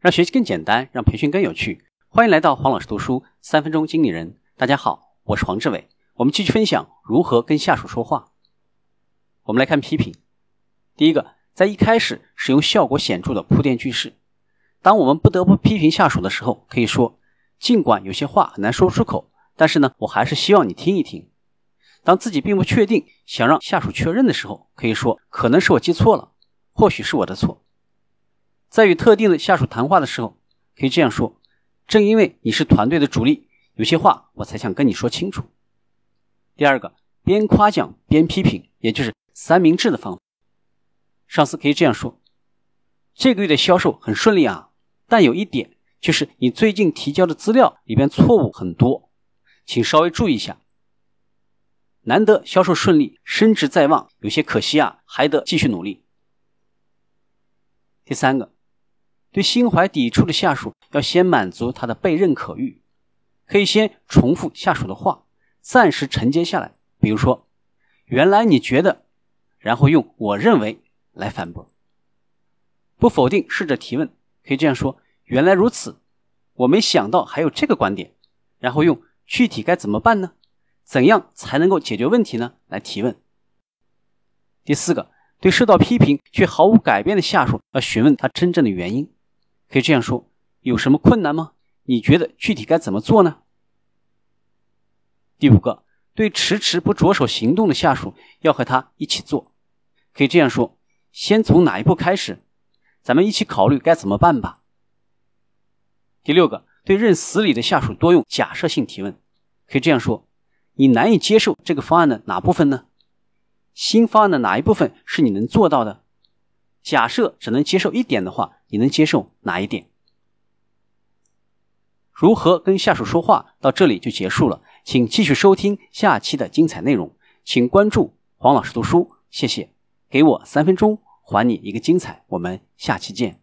让学习更简单，让培训更有趣。欢迎来到黄老师读书三分钟经理人。大家好，我是黄志伟。我们继续分享如何跟下属说话。我们来看批评。第一个，在一开始使用效果显著的铺垫句式。当我们不得不批评下属的时候，可以说：尽管有些话很难说出口，但是呢，我还是希望你听一听。当自己并不确定，想让下属确认的时候，可以说：可能是我记错了，或许是我的错。在与特定的下属谈话的时候，可以这样说：正因为你是团队的主力，有些话我才想跟你说清楚。第二个，边夸奖边批评，也就是三明治的方法。上司可以这样说：这个月的销售很顺利啊，但有一点就是你最近提交的资料里边错误很多，请稍微注意一下。难得销售顺利，升职在望，有些可惜啊，还得继续努力。第三个。对心怀抵触的下属，要先满足他的被认可欲，可以先重复下属的话，暂时承接下来。比如说，原来你觉得，然后用我认为来反驳，不否定，试着提问，可以这样说：原来如此，我没想到还有这个观点。然后用具体该怎么办呢？怎样才能够解决问题呢？来提问。第四个，对受到批评却毫无改变的下属，要询问他真正的原因。可以这样说：有什么困难吗？你觉得具体该怎么做呢？第五个，对迟迟不着手行动的下属，要和他一起做。可以这样说：先从哪一步开始？咱们一起考虑该怎么办吧。第六个，对认死理的下属多用假设性提问。可以这样说：你难以接受这个方案的哪部分呢？新方案的哪一部分是你能做到的？假设只能接受一点的话，你能接受哪一点？如何跟下属说话？到这里就结束了，请继续收听下期的精彩内容。请关注黄老师读书，谢谢。给我三分钟，还你一个精彩。我们下期见。